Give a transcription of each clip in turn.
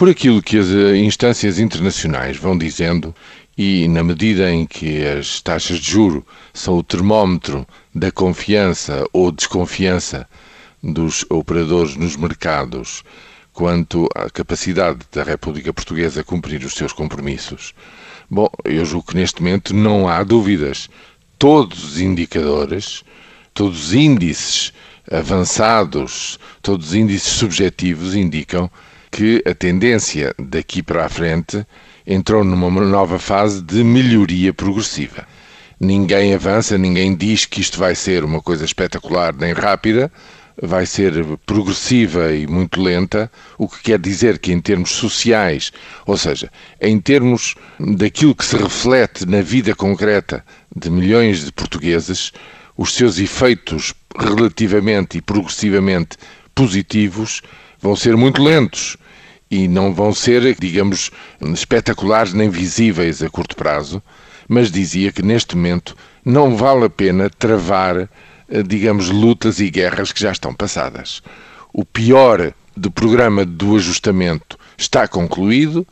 Por aquilo que as eh, instâncias internacionais vão dizendo, e na medida em que as taxas de juro são o termómetro da confiança ou desconfiança dos operadores nos mercados quanto à capacidade da República Portuguesa cumprir os seus compromissos. Bom, eu julgo que neste momento não há dúvidas. Todos os indicadores, todos os índices avançados, todos os índices subjetivos indicam que a tendência daqui para a frente entrou numa nova fase de melhoria progressiva. Ninguém avança, ninguém diz que isto vai ser uma coisa espetacular nem rápida, vai ser progressiva e muito lenta, o que quer dizer que em termos sociais, ou seja, em termos daquilo que se reflete na vida concreta de milhões de portugueses, os seus efeitos relativamente e progressivamente positivos vão ser muito lentos e não vão ser, digamos, espetaculares nem visíveis a curto prazo, mas dizia que neste momento não vale a pena travar, eh, digamos, lutas e guerras que já estão passadas. O pior do programa do ajustamento está concluído,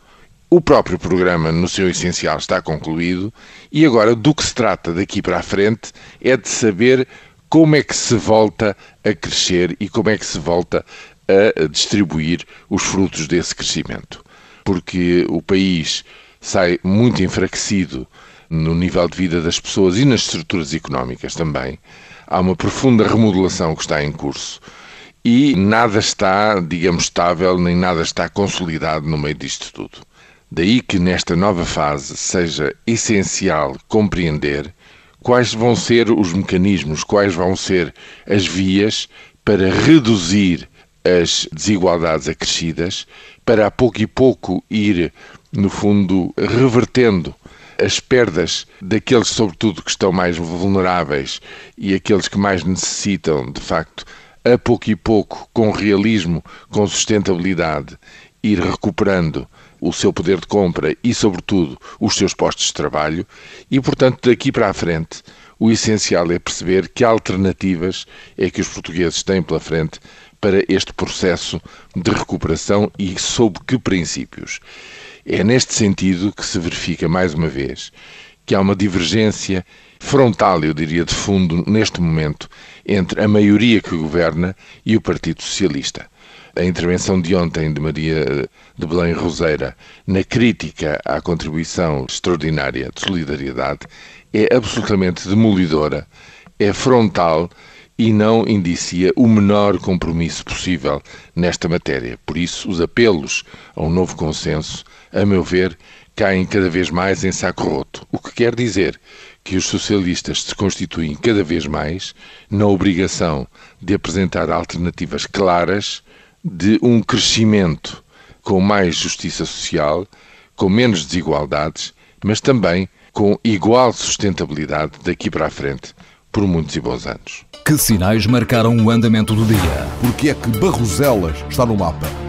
o próprio programa, no seu essencial, está concluído, e agora do que se trata daqui para a frente é de saber como é que se volta a crescer e como é que se volta a distribuir os frutos desse crescimento. Porque o país sai muito enfraquecido no nível de vida das pessoas e nas estruturas económicas também. Há uma profunda remodelação que está em curso e nada está, digamos, estável, nem nada está consolidado no meio disto tudo. Daí que nesta nova fase seja essencial compreender quais vão ser os mecanismos, quais vão ser as vias para reduzir as desigualdades acrescidas, para a pouco e pouco ir, no fundo, revertendo as perdas daqueles, sobretudo, que estão mais vulneráveis e aqueles que mais necessitam, de facto, a pouco e pouco, com realismo, com sustentabilidade, ir recuperando o seu poder de compra e, sobretudo, os seus postos de trabalho, e, portanto, daqui para a frente, o essencial é perceber que alternativas é que os portugueses têm pela frente para este processo de recuperação e sob que princípios. É neste sentido que se verifica mais uma vez que há uma divergência frontal, eu diria, de fundo, neste momento, entre a maioria que governa e o Partido Socialista. A intervenção de ontem de Maria de Belém Roseira na crítica à contribuição extraordinária de solidariedade é absolutamente demolidora, é frontal e não indicia o menor compromisso possível nesta matéria. Por isso, os apelos a um novo consenso, a meu ver, caem cada vez mais em saco roto. O que quer dizer que os socialistas se constituem cada vez mais na obrigação de apresentar alternativas claras de um crescimento com mais justiça social, com menos desigualdades, mas também com igual sustentabilidade daqui para a frente, por muitos e bons anos. Que sinais marcaram o andamento do dia? Porque é que Barroselas está no mapa?